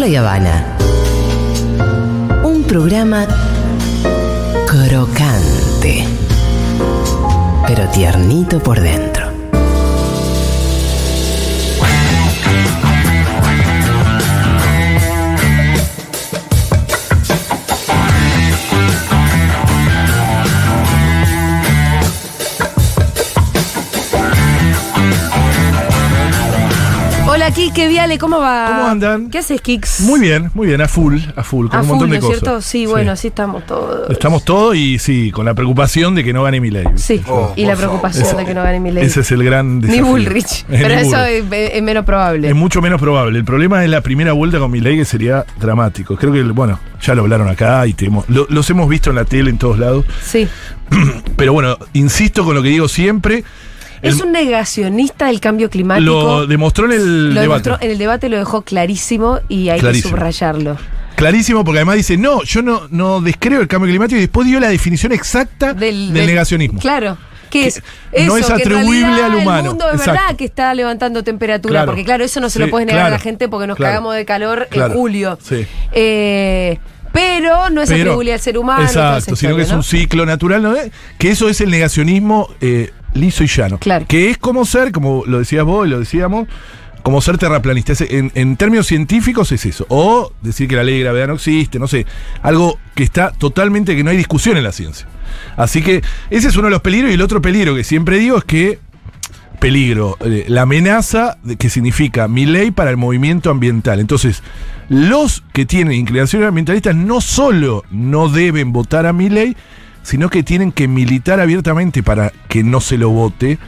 Carola y Habana. Un programa crocante, pero tiernito por dentro. Hola Kike Viale, ¿cómo va? ¿Cómo andan? ¿Qué haces, Kix? Muy bien, muy bien, a full, a full, con A un full, montón de ¿no es cosas. cierto? Sí, bueno, así estamos todos. Estamos todos y sí, con la preocupación de que no gane mi ley. Sí, Oh, y la preocupación de que no gane mi ley. Ese es el gran Ni desafío. Bullrich. Eh, Pero ni eso Bullrich. es, es menos probable. Es mucho menos probable. El problema es la primera vuelta con mi ley que sería dramático. Creo que, bueno, ya lo hablaron acá y te hemos- lo- los hemos visto en la tele en todos lados. Sí. Pero bueno, insisto con lo que digo siempre. Es un negacionista del cambio climático. lo demostró en el Lo debate. demostró en el debate, lo dejó clarísimo y hay Clarísimo. que subrayarlo. Clarísimo, porque además dice, no, yo no, no descreo el cambio climático y después dio la definición exacta del, negacionismo. Claro. Que Que es, no es atribuible al humano. El mundo es Exacto. verdad que está levantando temperatura, Claro. porque claro, eso no se Sí, lo puedes negar a la gente porque nos Claro. cagamos de calor en julio. Sí. Eh, pero no es atribuible al ser humano. Exacto, sino que es un ciclo natural, ¿no? que eso es el negacionismo eh, liso y llano. Claro. Que es como ser, como lo decías vos y lo decíamos, como ser terraplanista. En, en términos científicos es eso. O decir que la ley de gravedad no existe, no sé. Algo que está totalmente, que no hay discusión en la ciencia. Así que ese es uno de los peligros. Y el otro peligro que siempre digo es que peligro, eh, la amenaza de que significa mi ley para el movimiento ambiental. Entonces, los que tienen inclinaciones ambientalistas no solo no deben votar a mi ley, sino que tienen que militar abiertamente para que no se lo vote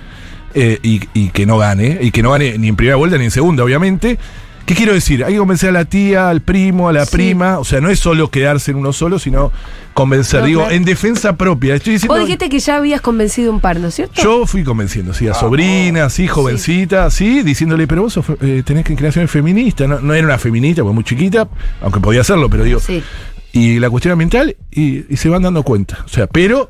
eh, y, y que no gane, y que no gane ni en primera vuelta ni en segunda, obviamente. ¿Qué quiero decir? Hay que convencer a la tía, al primo, a la Sí. prima, o sea, no es solo quedarse en uno solo, sino convencer. No, Digo, claro. en defensa propia. Estoy diciendo. Vos dijiste que ya habías convencido un par, ¿no es cierto? Yo fui convenciendo, sí, a sobrinas, sí, jovencita, sí, diciéndole, pero vos sos, eh, tenés que inclinaciones feministas. No, no era una feminista, porque muy chiquita, aunque podía hacerlo, pero digo. Sí. Y la cuestión ambiental, y, y se van dando cuenta. O sea, pero,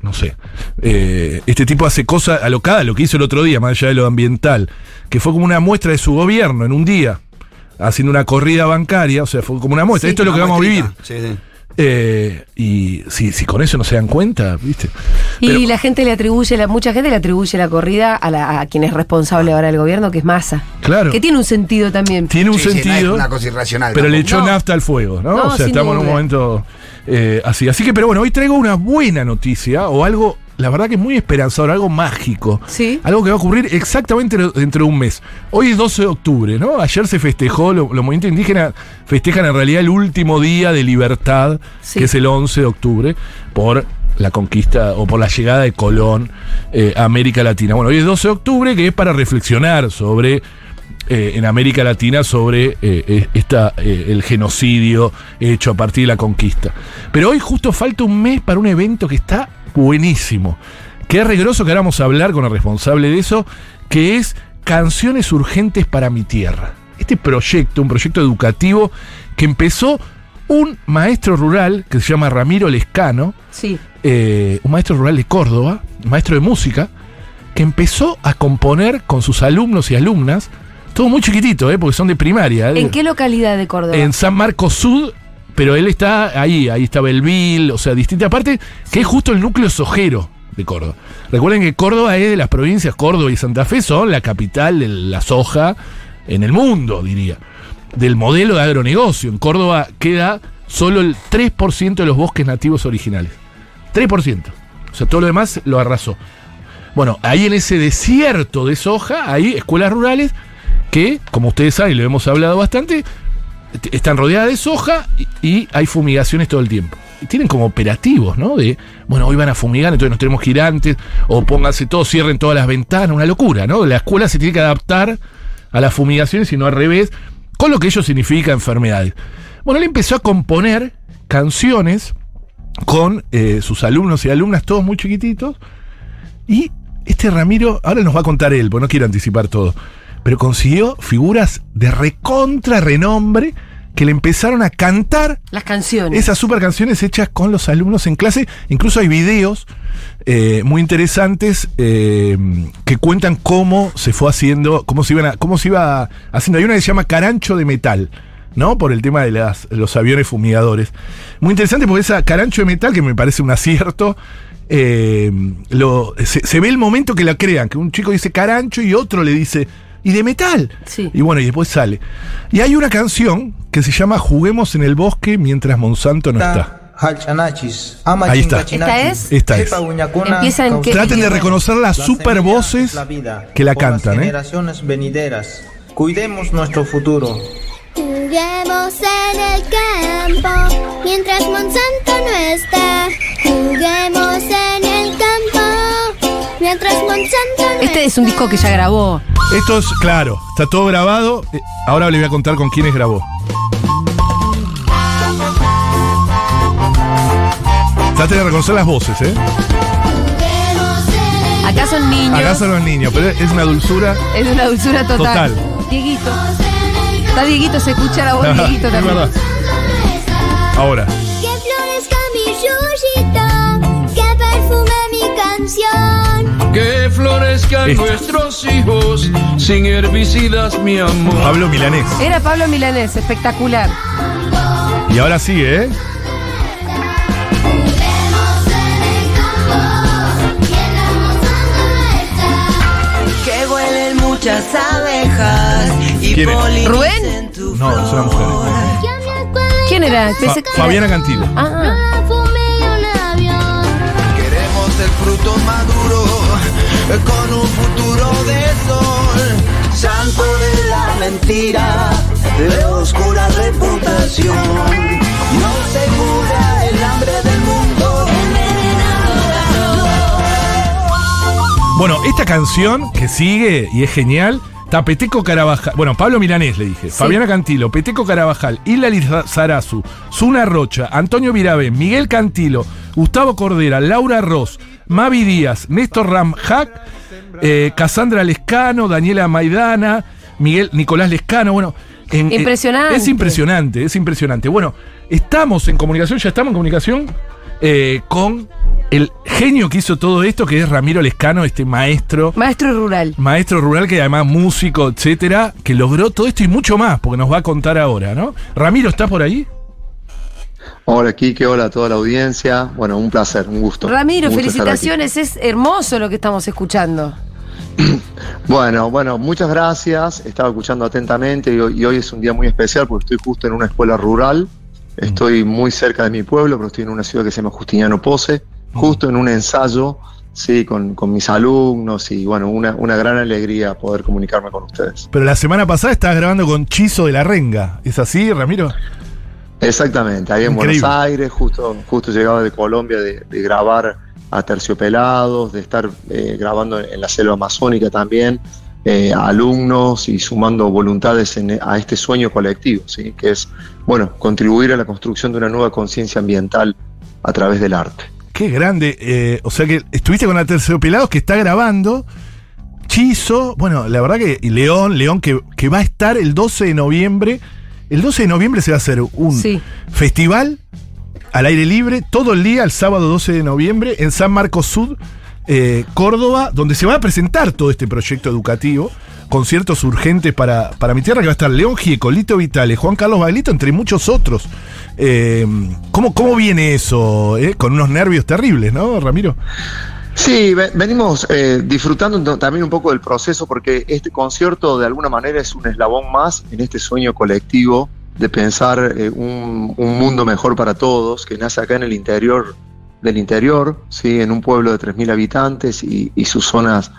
no sé, eh, este tipo hace cosas alocadas, lo que hizo el otro día, más allá de lo ambiental, que fue como una muestra de su gobierno en un día, haciendo una corrida bancaria, o sea, fue como una muestra. Sí. Esto es lo que vamos a vivir. Sí, sí. Eh, y si, si con eso no se dan cuenta, ¿viste? Y la gente le atribuye, la, mucha gente le atribuye la corrida a, la- a quien es responsable ahora del gobierno, que es Massa. Claro. Que tiene un sentido también. Tiene un Sí, sí, no es sentido. una cosa irracional. Pero le tampoco. echó No. nafta al fuego, ¿no? No, o sea, sin estamos en un momento eh, así. Así que, pero bueno, hoy traigo una buena noticia o algo, la verdad que es muy esperanzador, algo mágico. Sí. Algo que va a ocurrir exactamente dentro de un mes. Hoy es 12 de octubre, ¿no? Ayer se festejó, lo- los movimientos indígenas festejan en realidad el último día de libertad, Sí. que es el 11 de octubre, por la conquista o por la llegada de Colón eh, a América Latina. Bueno, hoy es 12 de octubre, que es para reflexionar sobre eh, en América Latina sobre eh, eh, esta, eh, el genocidio hecho a partir de la conquista. Pero hoy justo falta un mes para un evento que está buenísimo. Es regroso que ahora vamos a hablar con el responsable de eso, que es Canciones Urgentes para mi Tierra. Este proyecto, un proyecto educativo que empezó un maestro rural que se llama Ramiro Lescano, Sí. eh, un maestro rural de Córdoba, maestro de música, que empezó a componer con sus alumnos y alumnas, todo muy chiquitito, eh, porque son de primaria. eh, ¿En qué localidad de Córdoba? En San Marcos Sud, pero él está ahí, ahí está Belville, o sea, distintas partes, que es justo el núcleo sojero de Córdoba. Recuerden que Córdoba es de las provincias, Córdoba y Santa Fe son la capital de la soja en el mundo, diría, del modelo de agronegocio. En Córdoba queda solo el 3% de los bosques nativos originales. 3%. O sea, todo lo demás lo arrasó. Bueno, ahí en ese desierto de soja hay escuelas rurales que, como ustedes saben, lo hemos hablado bastante, están rodeadas de soja y, hay fumigaciones todo el tiempo. Tienen como operativos, ¿no? De, bueno, hoy van a fumigar, entonces nos tenemos que ir antes, o pónganse todos, cierren todas las ventanas, una locura, ¿no? La escuela se tiene que adaptar a las fumigaciones y no al revés, con lo que ello significa enfermedades. Bueno, él empezó a componer canciones con eh, sus alumnos y alumnas, todos muy chiquititos, y este Ramiro, ahora nos va a contar él, porque no quiero anticipar todo, pero consiguió figuras de recontra renombre que le empezaron a cantar Las canciones. esas super canciones hechas con los alumnos en clase. Incluso hay videos eh, muy interesantes eh, que cuentan cómo se fue haciendo, cómo se, iban a- cómo se iba haciendo. Hay una que se llama Carancho de Metal. ¿no? Por el tema de las, los aviones fumigadores. Muy interesante porque esa carancho de metal, que me parece un acierto, eh, lo, se, se ve el momento que la crean, que un chico dice carancho y otro le dice, ¿y de metal? Sí. Y bueno, y después sale. Y hay una canción que se llama Juguemos en el bosque mientras Monsanto no está. Ahí está. ¿Esta es? Esta es. Empieza en qué- Traten de reconocer las super voces que la cantan, ¿eh? generaciones venideras. Cuidemos nuestro futuro. Juguemos en el campo mientras Monsanto no está. Juguemos en el campo mientras Monsanto no Este es un disco que ya grabó. Esto es, claro, está todo grabado. Eh, Ahora le voy a contar con quiénes grabó. Traten de reconocer las voces, ¿eh? Acá son niños. Acá son los niños, pero es una dulzura. Es una dulzura total. Total. Dieguito. Está Dieguito, se escucha la voz de Dieguito Es también. verdad. Ahora. Que florezcan Esta. nuestros hijos sin herbicidas, mi amor. Pablo Milanés. Era Pablo Milanés, espectacular. Y ahora sigue, ¿eh? Que huelen muchas abejas y ¿Quién es? polinicen ¿Rubén? tu No, es una mujer. Acuerdo ¿Quién era? Fa- Pensé que era- Fabiana Cantilo. Ah, fumé un avión. Queremos el fruto maduro con un futuro de sol. Santo de la mentira, de oscura reputación. No se cura el hambre del mundo. Bueno, esta canción que sigue y es genial. Está Peteco Carabajal. Bueno, Pablo Milanés le dije. Fabiana Cantilo, Peteco Carabajal, Hilary Sarazu, Zuna Rocha, Antonio Virabén, Miguel Cantilo, Gustavo Cordera, Laura Ross, Mavi Díaz, Néstor Ramjac, eh, Cassandra Lescano, Daniela Maidana, Miguel Nicolás Lescano. Bueno, en- en- Impresionante. es impresionante, es impresionante. Bueno, estamos en comunicación, ya estamos en comunicación eh, con el genio que hizo todo esto, que es Ramiro Lescano, este maestro. maestro rural. Maestro rural que además músico, etcétera, que logró todo esto y mucho más, porque nos va a contar ahora, ¿no? Ramiro, ¿estás por ahí? Hola Kike, hola a toda la audiencia. Bueno, un placer, un gusto. Ramiro, Un gusto felicitaciones. Es hermoso lo que estamos escuchando. Bueno, bueno, muchas gracias. Estaba escuchando atentamente y hoy, y hoy es un día muy especial porque estoy justo en una escuela rural. Estoy muy cerca de mi pueblo, pero estoy en una ciudad que se llama Justiniano Pose, justo en un ensayo, sí, con, con mis alumnos y bueno, una, una gran alegría poder comunicarme con ustedes. Pero la semana pasada estabas grabando con Chizo de la Renga. ¿Es así, Ramiro? Exactamente, ahí en Increíble. Buenos Aires, justo, justo llegaba de Colombia de, de grabar a Terciopelados, de estar eh, grabando en la selva amazónica también, eh, alumnos y sumando voluntades en- a este sueño colectivo, ¿sí? que es bueno contribuir a la construcción de una nueva conciencia ambiental a través del arte. Qué grande. eh, o sea que estuviste con la Terciopelados que está grabando. Chizo, bueno, la verdad que León, León que, que va a estar el 12 de noviembre. El 12 de noviembre se va a hacer un Sí. festival al aire libre todo el día, el sábado 12 de noviembre, en San Marcos Sud, eh, Córdoba, donde se va a presentar todo este proyecto educativo. Conciertos urgentes para, para mi tierra, que va a estar León Gieco, Lito Vitale, Juan Carlos Baglito, entre muchos otros. Eh, ¿cómo, ¿Cómo viene eso? eh? Con unos nervios terribles, ¿no, Ramiro? Sí, ve- venimos eh, disfrutando también un poco del proceso porque este concierto de alguna manera es un eslabón más en este sueño colectivo de pensar eh, un, un mundo mejor para todos que nace acá en el interior del interior, ¿sí? en un pueblo de 3.000 habitantes y, y sus zonas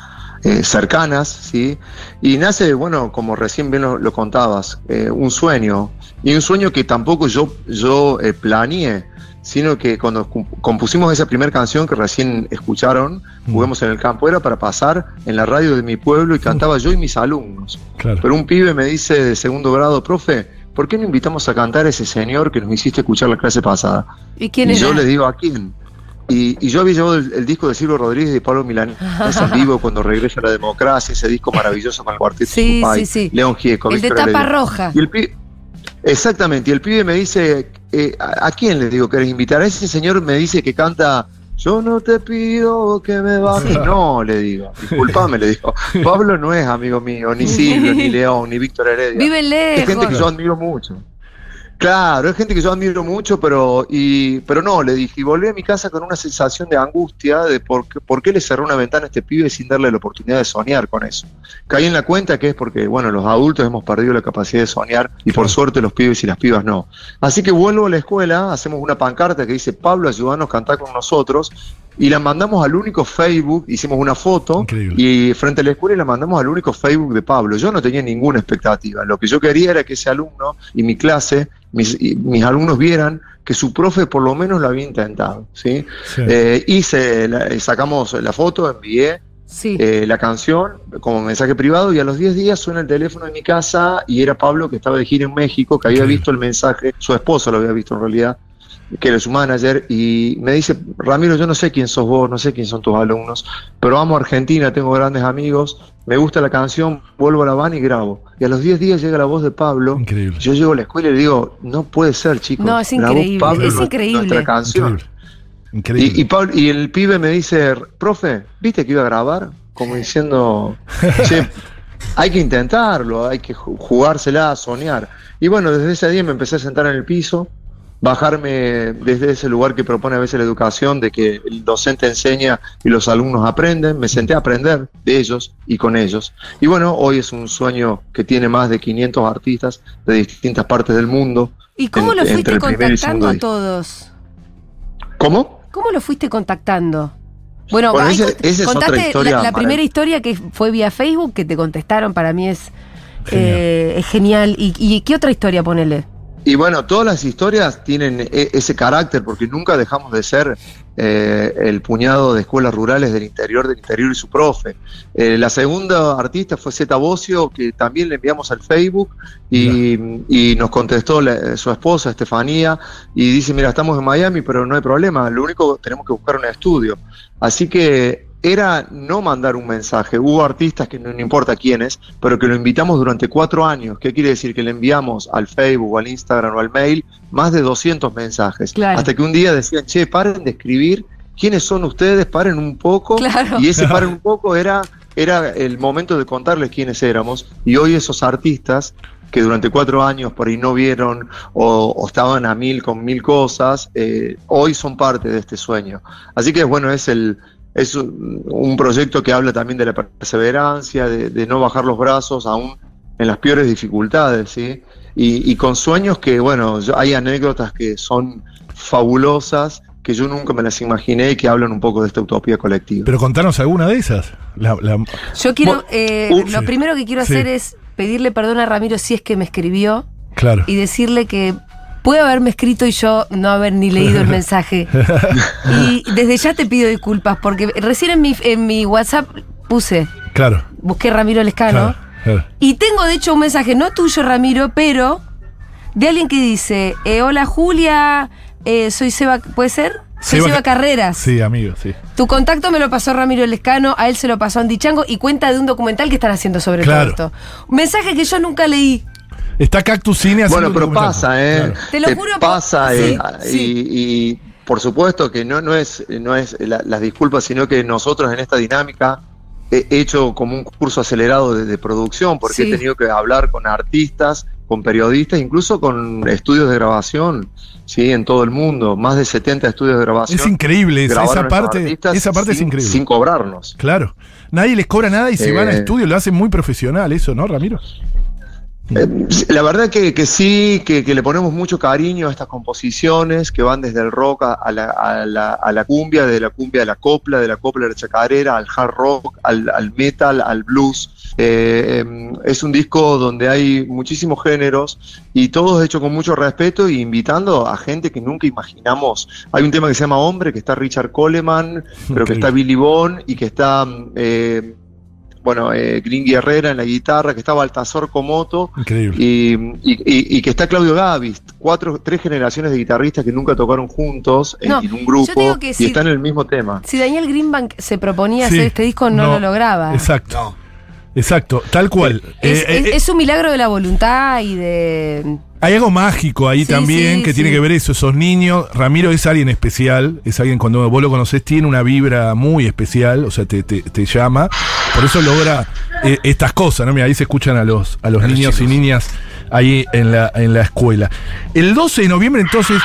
eh, cercanas, ¿sí? y nace, bueno, como recién bien lo, lo contabas, eh, un sueño, y un sueño que tampoco yo, yo eh, planeé, sino que cuando cu- compusimos esa primera canción que recién escucharon, Juguemos en el campo, era para pasar en la radio de mi pueblo y cantaba yo y mis alumnos. Claro. Pero un pibe me dice de segundo grado, profe, ¿por qué no invitamos a cantar a ese señor que nos hiciste escuchar la clase pasada? ¿Y quién y yo le digo, ¿a quién? Y, y yo había llevado el, el disco de Silvio Rodríguez y de Pablo Milán en vivo cuando regresa la democracia, ese disco maravilloso con el cuarteto Sí, Supay, sí, sí. León Gieco, El de tapa roja. Y el pibe, exactamente, y el pibe me dice, eh, ¿a, a quién le digo querés invitar? A ese señor me dice que canta, yo no te pido que me bajes. No, le digo, disculpame, le digo. Pablo no es amigo mío, ni Silvio, ni León, ni Víctor Heredia. Vive es gente que lejos. yo admiro mucho. Claro, es gente que yo admiro mucho, pero y pero no, le dije, y volví a mi casa con una sensación de angustia de por qué, por qué le cerró una ventana a este pibe sin darle la oportunidad de soñar con eso. Caí en la cuenta que es porque, bueno, los adultos hemos perdido la capacidad de soñar y por suerte los pibes y las pibas no. Así que vuelvo a la escuela, hacemos una pancarta que dice, Pablo, ayúdanos a cantar con nosotros, y la mandamos al único Facebook, hicimos una foto Increíble. y frente a la escuela y la mandamos al único Facebook de Pablo. Yo no tenía ninguna expectativa. Lo que yo quería era que ese alumno y mi clase, mis, y mis alumnos vieran que su profe por lo menos lo había intentado. ¿sí? Sí. Eh, hice, la- eh, sacamos la foto, envié Sí. eh, la canción como mensaje privado y a los 10 días suena el teléfono en mi casa y era Pablo que estaba de gira en México, que había visto el mensaje, su esposa lo había visto en realidad, que era su manager, y me dice, Ramiro, yo no sé quién sos vos, no sé quién son tus alumnos, pero amo a Argentina, tengo grandes amigos, me gusta la canción, vuelvo a la van y grabo. Y a los 10 días llega la voz de Pablo, Increíble. yo llego a la escuela y le digo, no puede ser, chicos. No, es increíble, Pablo es increíble. Nuestra canción. Increíble. Increíble. Y, y, Pablo- y el pibe me dice, profe, ¿viste que iba a grabar? Como diciendo, che, hay que intentarlo, hay que ju- jugársela, soñar. Y bueno, desde ese día me empecé a sentar en el piso, bajarme desde ese lugar que propone a veces la educación, de que el docente enseña y los alumnos aprenden, me senté a aprender de ellos y con ellos. Y bueno, hoy es un sueño que tiene más de 500 artistas de distintas partes del mundo. ¿Y cómo en- lo fuiste contactando a todos? ¿Cómo? ¿Cómo lo fuiste contactando? Bueno, Bueno, ese- es contaste historia la, primera historia que fue vía Facebook, que te contestaron, para mí es eh, es genial. ¿Y, y qué otra historia ponele? Y bueno, todas las historias tienen e- ese carácter porque nunca dejamos de ser eh, el puñado de escuelas rurales del interior, del interior y su profe. Eh, la segunda artista fue Zeta Bocio, que también le enviamos al Facebook y, y nos contestó la- su esposa, Estefanía, y dice, mira, estamos en Miami, pero no hay problema, lo único tenemos que buscar un estudio. Así que era no mandar un mensaje. Hubo artistas que no, no importa quiénes, pero que lo invitamos durante cuatro años. ¿Qué quiere decir? Que le enviamos al Facebook, al Instagram o al mail más de 200 mensajes. Claro. Hasta que un día decían, che, paren de escribir. ¿Quiénes son ustedes? Paren un poco. Claro. Y ese paren un poco era, era el momento de contarles quiénes éramos. Y hoy esos artistas que durante cuatro años por ahí no vieron o, o estaban a mil con mil cosas, eh, hoy son parte de este sueño. Así que bueno, es el es un, proyecto que habla también de la perseverancia, de, de no bajar los brazos aún en las peores dificultades, ¿sí? Y, y con sueños que, bueno, yo- hay anécdotas que son fabulosas, que yo nunca me las imaginé y que hablan un poco de esta utopía colectiva. Pero contanos alguna de esas. La- la- Yo quiero, Bueno, eh, uh, lo sí. primero que quiero Sí. hacer es pedirle perdón a Ramiro si es que me escribió claro. y decirle que puede haberme escrito y yo no haber ni leído el mensaje. y desde ya te pido disculpas porque recién en mi, en mi WhatsApp puse, Claro. busqué Ramiro Lescano. Claro. claro. Y tengo de hecho un mensaje, no tuyo Ramiro, pero de alguien que dice, eh, hola Julia, eh, soy Seba, ¿puede ser? Soy Seba Seba, Ca- Carreras. Sí, amigo, sí. Tu contacto me lo pasó Ramiro Lescano, a él se lo pasó Andy Chango y cuenta de un documental que están haciendo sobre Claro. todo esto. Un mensaje que yo nunca leí. Está Cactus Cine haciendo Bueno, pero un documental. pasa, ¿eh? Claro. Te lo juro Pasa, sí, eh, sí. Y, y por supuesto que no, no es, no es la- las disculpas, sino que nosotros en esta dinámica he hecho como un curso acelerado de, de producción, porque Sí. he tenido que hablar con artistas, con periodistas, incluso con estudios de grabación, sí, en todo el mundo, más de 70 estudios de grabación. Es increíble, esa, parte, artistas esa parte es sin- increíble. Sin cobrarnos. Claro. Nadie les cobra nada y se Eh. van a estudio, lo hacen muy profesional eso, ¿no, Ramiro? Eh, La verdad que, que sí, que, que le ponemos mucho cariño a estas composiciones que van desde el rock a, a la, a la- a la cumbia, de la cumbia a la copla, de la copla a la chacarera, al hard rock, al, al metal, al blues. Eh, eh, es un disco donde hay muchísimos géneros y todos hechos con mucho respeto y invitando a gente que nunca imaginamos. Hay un tema que se llama Hombre, que está Richard Coleman, pero que está Billy Bond y que está... eh, bueno, eh, Green Guerrera en la guitarra, que está Baltasar Comoto, Increíble. y, y- y- y que está Claudio Gavis, cuatro, tres generaciones de guitarristas que nunca tocaron juntos en, No, en un grupo te digo que y si- están en el mismo tema. Si Daniel Greenbank se proponía Sí, hacer este disco, no, no, lo lograba. Exacto. No. Exacto, tal cual. Es, Eh, es- eh, es un milagro de la voluntad y de. Hay algo mágico ahí Sí, también sí, que sí. tiene que ver eso, esos niños. Ramiro es alguien especial, es alguien cuando vos lo conocés tiene una vibra muy especial, o sea, te, te- te llama. Por eso logra eh, estas cosas, ¿no? Mira, ahí se escuchan a los, a los A los niños y niñas ahí en la, en la escuela. El 12 de noviembre, entonces,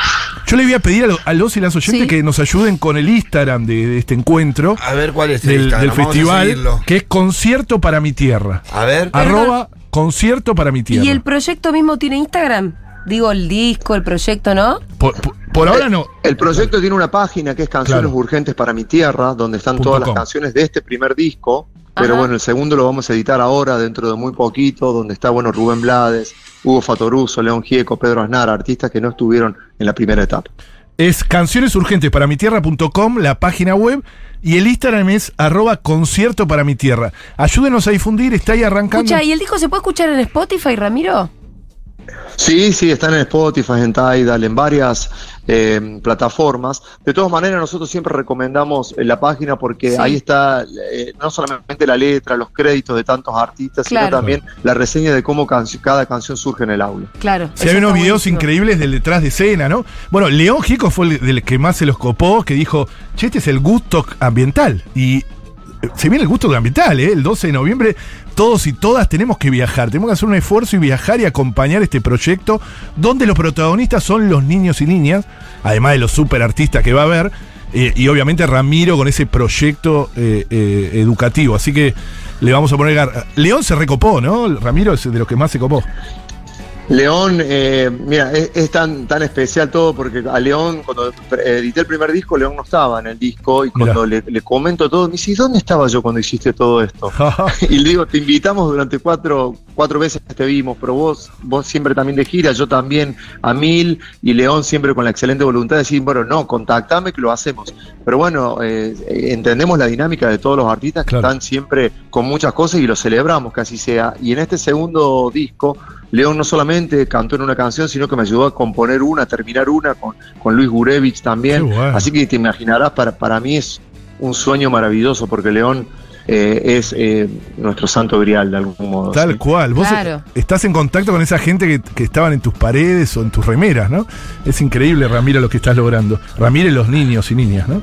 yo le voy a pedir a, lo- a los y las oyentes Sí. que nos ayuden con el Instagram de, de este encuentro. A ver cuál es el Del, Instagram, del vamos festival, que es Concierto para mi Tierra. A ver. Arroba Concierto para mi Tierra. ¿Y el proyecto mismo tiene Instagram? Digo, el disco, el proyecto, ¿no? Por, por- por ahora no. El proyecto tiene una página que es Canciones Claro. Urgentes para mi Tierra, donde están Punto todas com. las canciones de este primer disco. Pero Ajá. bueno, el segundo lo vamos a editar ahora, dentro de muy poquito, donde está bueno Rubén Blades, Hugo Fatoruso, León Gieco, Pedro Aznar, artistas que no estuvieron en la primera etapa. Es canciones urgentes para mi tierra.com, la página web, y el Instagram es arroba concierto para mi tierra. Ayúdenos a difundir, está ahí arrancando. Escucha, ¿y el disco se puede escuchar en Spotify, Ramiro? Sí, sí, están en Spotify, en Tidal, en varias eh, plataformas. De todas maneras, nosotros siempre recomendamos eh, la página porque Sí. ahí está eh, no solamente la letra, los créditos de tantos artistas, Claro. sino también la reseña de cómo cancio- cada canción surge en el audio. Claro. Si hay unos videos increíbles del detrás de escena, ¿no? Bueno, León Gico fue el del que más se los copó, que dijo, che, este es el gusto ambiental. Y se viene el gusto ambiental, ¿eh? El 12 de noviembre, todos y todas tenemos que viajar, tenemos que hacer un esfuerzo y viajar y acompañar este proyecto, donde los protagonistas son los niños y niñas, además de los super artistas que va a haber, eh, y obviamente Ramiro con ese proyecto eh, eh, educativo. Así que le vamos a poner... León se recopó, ¿no? Ramiro es de los que más se copó. León, eh, mira, es, es tan, tan especial todo porque a León, cuando edité el primer disco, León no estaba en el disco y cuando le, le comento todo, me dice, ¿y dónde estaba yo cuando hiciste todo esto? y le digo, te invitamos durante cuatro, cuatro veces te vimos, pero vos, vos siempre también de gira, yo también a mil, y León siempre con la excelente voluntad de decir, bueno, no, contactame que lo hacemos. Pero bueno, eh, eh, entendemos la dinámica de todos los artistas que Claro. están siempre con muchas cosas y lo celebramos que así sea. Y en este segundo disco, León no solamente cantó en una canción, sino que me ayudó a componer una, a terminar una con, con Luis Gurevich también. Bueno. Así que te imaginarás, para, para mí es un sueño maravilloso porque León eh, es eh, nuestro santo grial de algún modo. Tal ¿sí? cual. Vos Claro. estás en contacto con esa gente que, que estaban en tus paredes o en tus remeras, ¿no? Es increíble, Ramiro, lo que estás logrando. Ramiro y los niños y niñas, ¿no?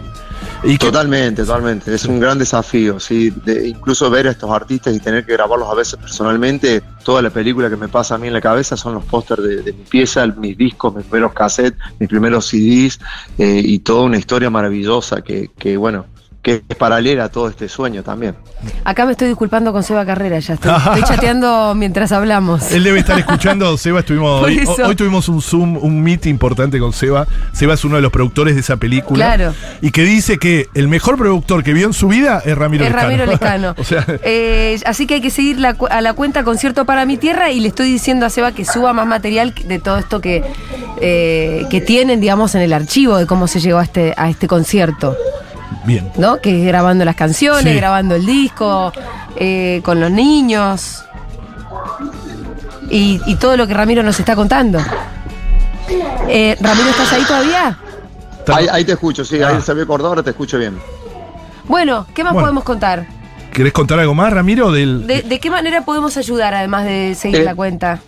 Totalmente, totalmente. Es un gran desafío, sí. De incluso ver a estos artistas y tener que grabarlos a veces personalmente. Toda la película que me pasa a mí en la cabeza son los pósters de, de mi pieza, mis discos, mis primeros cassettes, mis primeros CDs eh, y toda una historia maravillosa que, que, bueno, que es paralela a todo este sueño también. Acá me estoy disculpando con Seba Carrera, ya estoy, estoy chateando mientras hablamos. Él debe estar escuchando, Seba, estuvimos hoy, tuvimos un Zoom, un meet importante con Seba. Seba es uno de los productores de esa película. Claro. Y que dice que el mejor productor que vio en su vida es Ramiro es Lescano. Ramiro Lescano. o sea, Eh, así que hay que seguir la a la cuenta Concierto para mi Tierra y le estoy diciendo a Seba que suba más material de todo esto que, eh, que tienen, digamos, en el archivo de cómo se llegó a este, a este concierto, bien. ¿no? Que es grabando las canciones, Sí. grabando el disco, eh, con los niños y, y todo lo que Ramiro nos está contando. Eh, Ramiro, ¿estás ahí todavía? Ahí, ahí te escucho, sí, Ah. ahí se había acordado, ahora te escucho bien. Bueno, ¿qué más Bueno. podemos contar? ¿Querés contar algo más, Ramiro? Del, ¿De, de qué manera podemos ayudar además de seguir Eh, la cuenta?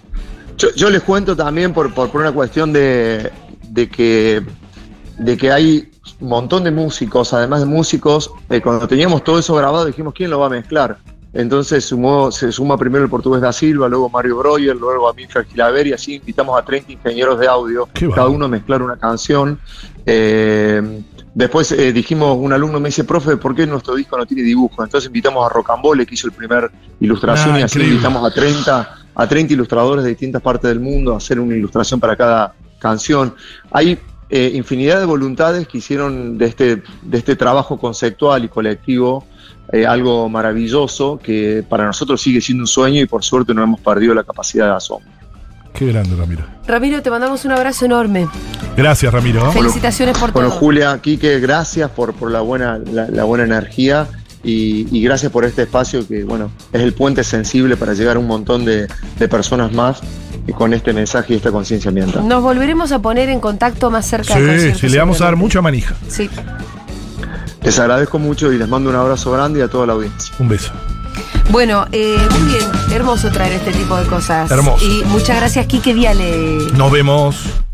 Yo, yo les cuento también por, por, por una cuestión de, de que, de que hay un montón de músicos, además de músicos, eh, cuando teníamos todo eso grabado dijimos, ¿quién lo va a mezclar? Entonces sumó, se suma primero el portugués da Silva, luego Mario Breuer, luego a Milfred Gilaver y así invitamos a 30 ingenieros de audio, Qué cada uno a mezclar una canción. Eh, después eh, dijimos, un alumno me dice, profe, ¿por qué nuestro disco no tiene dibujo? Entonces invitamos a Rocambole, que hizo el primer ilustración, Ah, y así increíble. invitamos a 30, a 30 ilustradores de distintas partes del mundo a hacer una ilustración para cada canción. Hay eh, infinidad de voluntades que hicieron de este, de este trabajo conceptual y colectivo eh, algo maravilloso que para nosotros sigue siendo un sueño y por suerte no hemos perdido la capacidad de asombro. Qué grande, Ramiro. Ramiro, te mandamos un abrazo enorme. Gracias, Ramiro. Felicitaciones por Bueno, todo. Julia, Quique, gracias por, por la, buena, la, la buena energía y, y gracias por este espacio que, bueno, es el puente sensible para llegar a un montón de, de personas más con este mensaje y esta conciencia ambiental. Nos volveremos a poner en contacto más cerca Sí, concierto, sí, le vamos a dar mucha manija. Sí. Les agradezco mucho y les mando un abrazo grande y a toda la audiencia. Un beso. Bueno, eh, muy bien, hermoso traer este tipo de cosas. Hermoso. Y muchas gracias, Kike Viale. Nos vemos.